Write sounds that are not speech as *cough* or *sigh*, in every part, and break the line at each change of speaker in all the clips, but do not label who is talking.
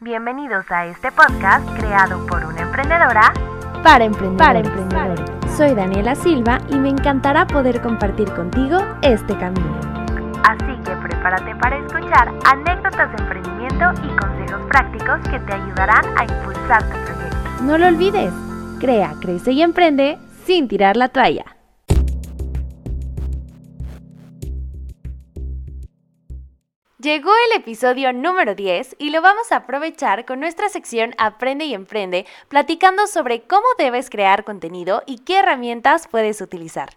Bienvenidos a este podcast creado por una emprendedora
para emprendedores. Soy Daniela Silva y me encantará poder compartir contigo este camino.
Así que prepárate para escuchar anécdotas de emprendimiento y consejos prácticos que te ayudarán a impulsar tu proyecto.
No lo olvides, crea, crece y emprende sin tirar la toalla. Llegó el episodio número 10 y lo vamos a aprovechar con nuestra sección Aprende y Emprende, platicando sobre cómo debes crear contenido y qué herramientas puedes utilizar.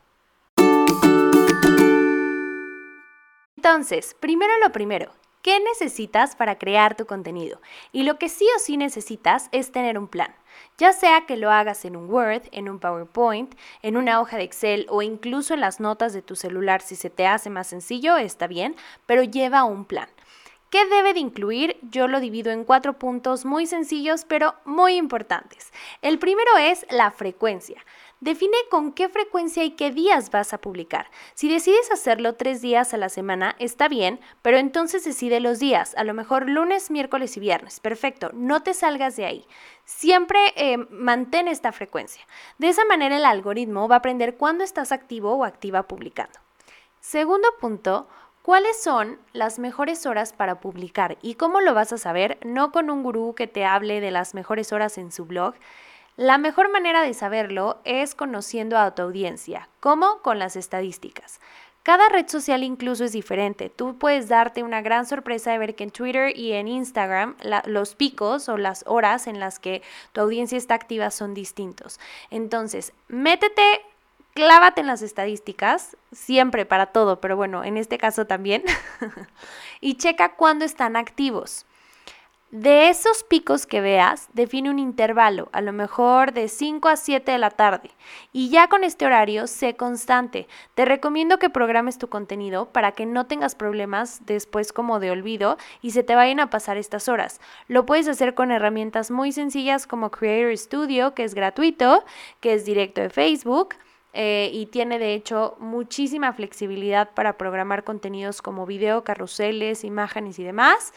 Entonces, primero lo primero, ¿qué necesitas para crear tu contenido? Y lo que sí o sí necesitas es tener un plan ya sea que lo hagas en un Word, en un PowerPoint, en una hoja de Excel o incluso en las notas de tu celular si se te hace más sencillo, está bien, pero lleva un plan. ¿Qué debe de incluir? Yo lo divido en cuatro puntos muy sencillos pero muy importantes. El primero es la frecuencia. Define con qué frecuencia y qué días vas a publicar. Si decides hacerlo tres días a la semana, está bien, pero entonces decide los días, a lo mejor lunes, miércoles y viernes. Perfecto, no te salgas de ahí. Siempre eh, mantén esta frecuencia. De esa manera el algoritmo va a aprender cuándo estás activo o activa publicando. Segundo punto, ¿Cuáles son las mejores horas para publicar? ¿Y cómo lo vas a saber? No con un gurú que te hable de las mejores horas en su blog, la mejor manera de saberlo es conociendo a tu audiencia. ¿Cómo? Con las estadísticas. Cada red social incluso es diferente. Tú puedes darte una gran sorpresa de ver que en Twitter y en Instagram los picos o las horas en las que tu audiencia está activa son distintos. Entonces, métete, clávate en las estadísticas, siempre para todo, pero bueno, en este caso también, *laughs* y checa cuándo están activos. De esos picos que veas, define un intervalo, a lo mejor de 5 a 7 de la tarde. Y ya con este horario, sé constante. Te recomiendo que programes tu contenido para que no tengas problemas después como de olvido y se te vayan a pasar estas horas. Lo puedes hacer con herramientas muy sencillas como Creator Studio, que es gratuito, que es directo de Facebook. Eh, y tiene de hecho muchísima flexibilidad para programar contenidos como video, carruseles, imágenes y demás.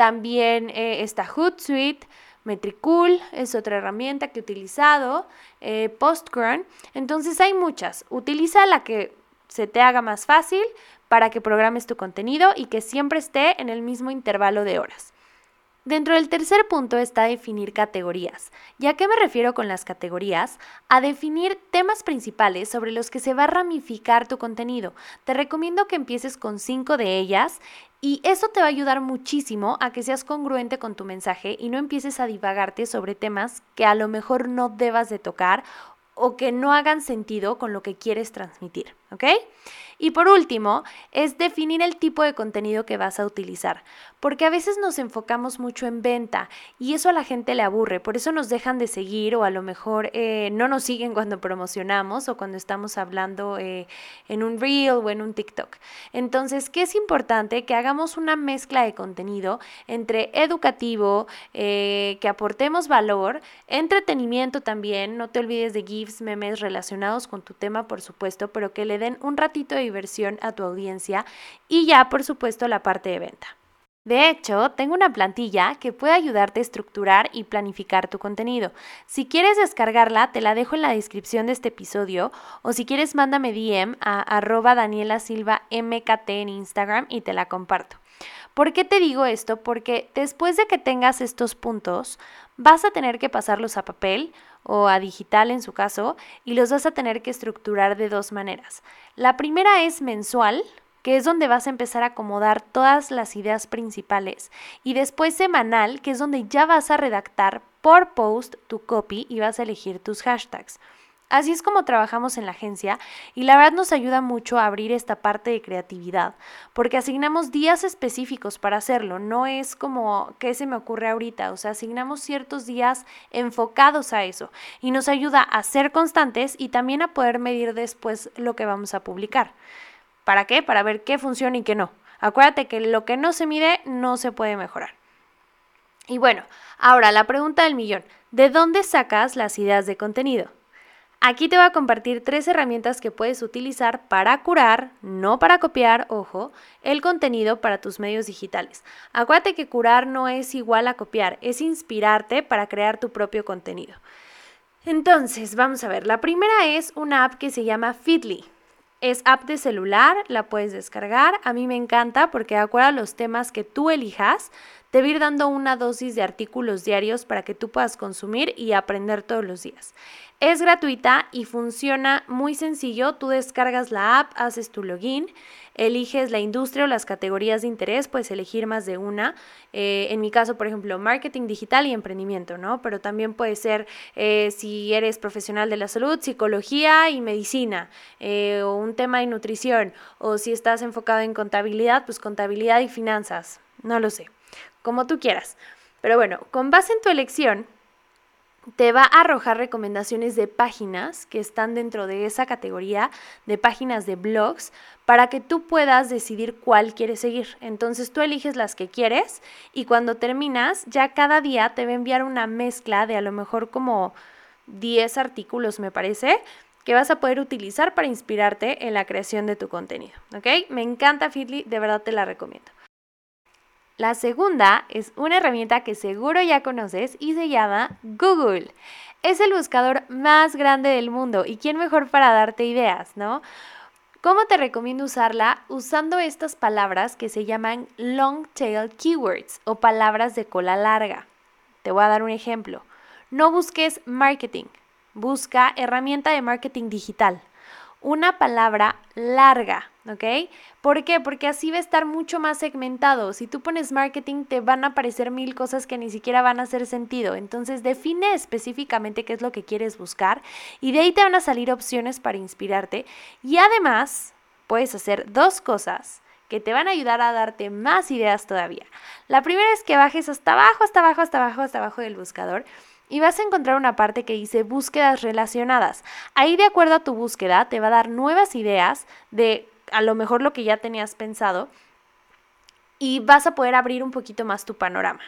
También eh, está Hootsuite, Metricool es otra herramienta que he utilizado, eh, Entonces hay muchas. Utiliza la que se te haga más fácil para que programes tu contenido y que siempre esté en el mismo intervalo de horas. Dentro del tercer punto está definir categorías. ¿Ya qué me refiero con las categorías? A definir temas principales sobre los que se va a ramificar tu contenido. Te recomiendo que empieces con cinco de ellas y eso te va a ayudar muchísimo a que seas congruente con tu mensaje y no empieces a divagarte sobre temas que a lo mejor no debas de tocar o que no hagan sentido con lo que quieres transmitir, ¿ok? Y por último, es definir el tipo de contenido que vas a utilizar, porque a veces nos enfocamos mucho en venta y eso a la gente le aburre, por eso nos dejan de seguir o a lo mejor eh, no nos siguen cuando promocionamos o cuando estamos hablando eh, en un reel o en un TikTok. Entonces, ¿qué es importante? Que hagamos una mezcla de contenido entre educativo, eh, que aportemos valor, entretenimiento también, no te olvides de GIFs, memes relacionados con tu tema, por supuesto, pero que le den un ratito de diversión a tu audiencia y ya, por supuesto, la parte de venta. De hecho, tengo una plantilla que puede ayudarte a estructurar y planificar tu contenido. Si quieres descargarla, te la dejo en la descripción de este episodio o si quieres mándame DM a arroba Daniela Silva MKT en Instagram y te la comparto. ¿Por qué te digo esto? Porque después de que tengas estos puntos, vas a tener que pasarlos a papel o a digital en su caso, y los vas a tener que estructurar de dos maneras. La primera es mensual, que es donde vas a empezar a acomodar todas las ideas principales, y después semanal, que es donde ya vas a redactar por post tu copy y vas a elegir tus hashtags. Así es como trabajamos en la agencia y la verdad nos ayuda mucho a abrir esta parte de creatividad, porque asignamos días específicos para hacerlo, no es como que se me ocurre ahorita, o sea, asignamos ciertos días enfocados a eso y nos ayuda a ser constantes y también a poder medir después lo que vamos a publicar. ¿Para qué? Para ver qué funciona y qué no. Acuérdate que lo que no se mide no se puede mejorar. Y bueno, ahora la pregunta del millón, ¿de dónde sacas las ideas de contenido? Aquí te voy a compartir tres herramientas que puedes utilizar para curar, no para copiar, ojo, el contenido para tus medios digitales. Acuérdate que curar no es igual a copiar, es inspirarte para crear tu propio contenido. Entonces, vamos a ver, la primera es una app que se llama Feedly. Es app de celular, la puedes descargar. A mí me encanta porque de acuerdo a los temas que tú elijas, te ir dando una dosis de artículos diarios para que tú puedas consumir y aprender todos los días. Es gratuita y funciona muy sencillo. Tú descargas la app, haces tu login, eliges la industria o las categorías de interés, puedes elegir más de una. Eh, en mi caso, por ejemplo, marketing digital y emprendimiento, ¿no? Pero también puede ser eh, si eres profesional de la salud, psicología y medicina, eh, o un tema de nutrición, o si estás enfocado en contabilidad, pues contabilidad y finanzas, no lo sé, como tú quieras. Pero bueno, con base en tu elección, te va a arrojar recomendaciones de páginas que están dentro de esa categoría de páginas de blogs para que tú puedas decidir cuál quieres seguir. Entonces tú eliges las que quieres y cuando terminas ya cada día te va a enviar una mezcla de a lo mejor como 10 artículos me parece que vas a poder utilizar para inspirarte en la creación de tu contenido. ¿Ok? Me encanta Feedly, de verdad te la recomiendo. La segunda es una herramienta que seguro ya conoces y se llama Google. Es el buscador más grande del mundo y quién mejor para darte ideas, ¿no? ¿Cómo te recomiendo usarla? Usando estas palabras que se llaman long tail keywords o palabras de cola larga. Te voy a dar un ejemplo. No busques marketing, busca herramienta de marketing digital una palabra larga, ¿ok? ¿Por qué? Porque así va a estar mucho más segmentado. Si tú pones marketing, te van a aparecer mil cosas que ni siquiera van a hacer sentido. Entonces, define específicamente qué es lo que quieres buscar y de ahí te van a salir opciones para inspirarte. Y además, puedes hacer dos cosas que te van a ayudar a darte más ideas todavía. La primera es que bajes hasta abajo, hasta abajo, hasta abajo, hasta abajo del buscador y vas a encontrar una parte que dice búsquedas relacionadas. Ahí de acuerdo a tu búsqueda te va a dar nuevas ideas de a lo mejor lo que ya tenías pensado y vas a poder abrir un poquito más tu panorama.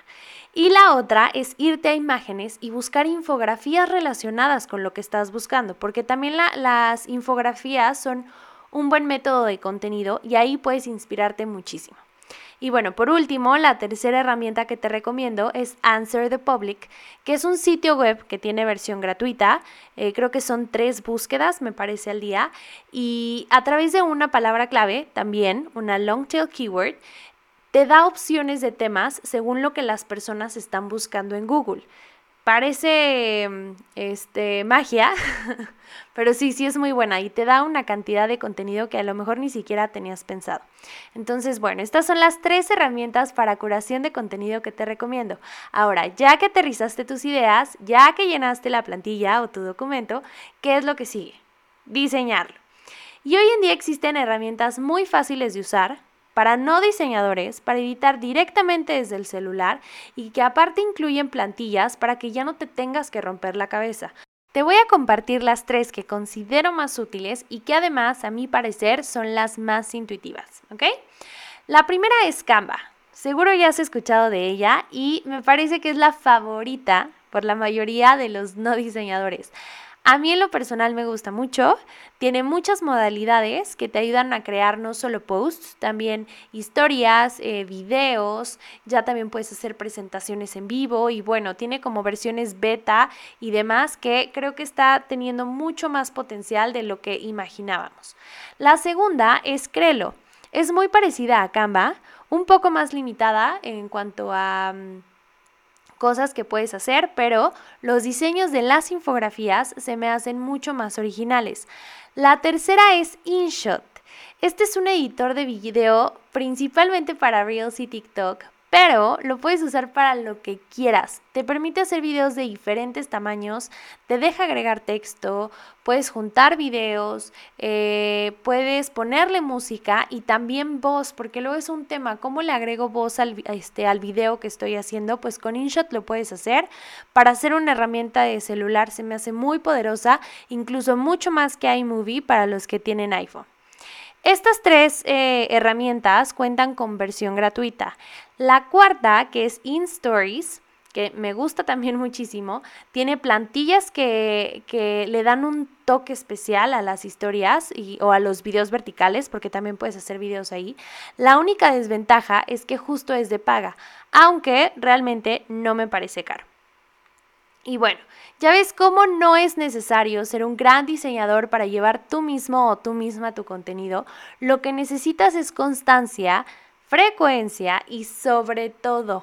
Y la otra es irte a imágenes y buscar infografías relacionadas con lo que estás buscando, porque también las infografías son un buen método de contenido y ahí puedes inspirarte muchísimo. Y bueno, por último, la tercera herramienta que te recomiendo es Answer the Public, que es un sitio web que tiene versión gratuita. Eh, creo que son tres búsquedas, me parece, al día. Y a través de una palabra clave, también una long tail keyword, te da opciones de temas según lo que las personas están buscando en Google. Parece mm, este, magia, *laughs* pero sí, sí es muy buena y te da una cantidad de contenido que a lo mejor ni siquiera tenías pensado. Entonces, bueno, estas son las tres herramientas para curación de contenido que te recomiendo. Ahora, ya que aterrizaste tus ideas, ya que llenaste la plantilla o tu documento, ¿qué es lo que sigue? Diseñarlo. Y hoy en día existen herramientas muy fáciles de usar para no diseñadores, para editar directamente desde el celular y que aparte incluyen plantillas para que ya no te tengas que romper la cabeza. Te voy a compartir las tres que considero más útiles y que además a mi parecer son las más intuitivas. La primera es Canva. Seguro ya has escuchado de ella y me parece que es la favorita por la mayoría de los no diseñadores. A mí en lo personal me gusta mucho, tiene muchas modalidades que te ayudan a crear no solo posts, también historias, eh, videos, ya también puedes hacer presentaciones en vivo y bueno, tiene como versiones beta y demás que creo que está teniendo mucho más potencial de lo que imaginábamos. La segunda es Crelo, es muy parecida a Canva, un poco más limitada en cuanto a... Mm, cosas que puedes hacer, pero los diseños de las infografías se me hacen mucho más originales. La tercera es InShot. Este es un editor de video principalmente para Reels y TikTok, pero lo puedes usar para lo que quieras. Te permite hacer videos de diferentes tamaños, te deja agregar texto, puedes juntar videos, eh, puedes ponerle música y también voz, porque luego es un tema, ¿cómo le agrego voz al, este, al video que estoy haciendo? Pues con InShot lo puedes hacer. Para hacer una herramienta de celular se me hace muy poderosa, incluso mucho más que iMovie para los que tienen iPhone. Estas tres eh, herramientas cuentan con versión gratuita. La cuarta, que es InStories, que me gusta también *laughs* muchísimo. Tiene plantillas que, que le dan un toque especial a las historias y, o a los videos verticales, porque también puedes hacer videos ahí. La única desventaja es que justo es de paga, aunque realmente no me parece caro. Y bueno, ya ves cómo no es necesario ser un gran diseñador para llevar tú mismo o tú misma tu contenido. Lo que necesitas es constancia, frecuencia y sobre todo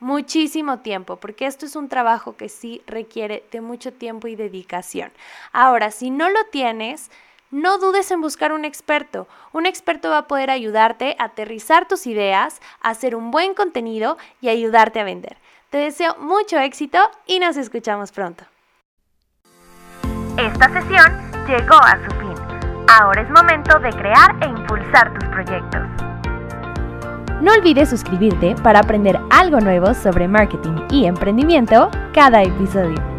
muchísimo tiempo, porque esto es un trabajo que sí requiere de mucho tiempo y dedicación. Ahora, si no lo tienes, no dudes en buscar un experto. Un experto va a poder ayudarte a aterrizar tus ideas, a hacer un buen contenido y ayudarte a vender. Te deseo mucho éxito y nos escuchamos pronto.
Esta sesión llegó a su fin. Ahora es momento de crear e impulsar tus proyectos.
No olvides suscribirte para aprender algo nuevo sobre marketing y emprendimiento cada episodio.